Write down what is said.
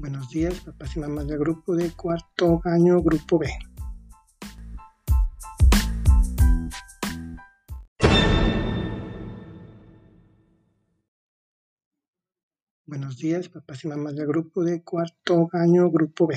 Buenos días, papás y mamás del grupo de cuarto año, grupo B. Buenos días, papás y mamás del grupo de cuarto año, grupo B.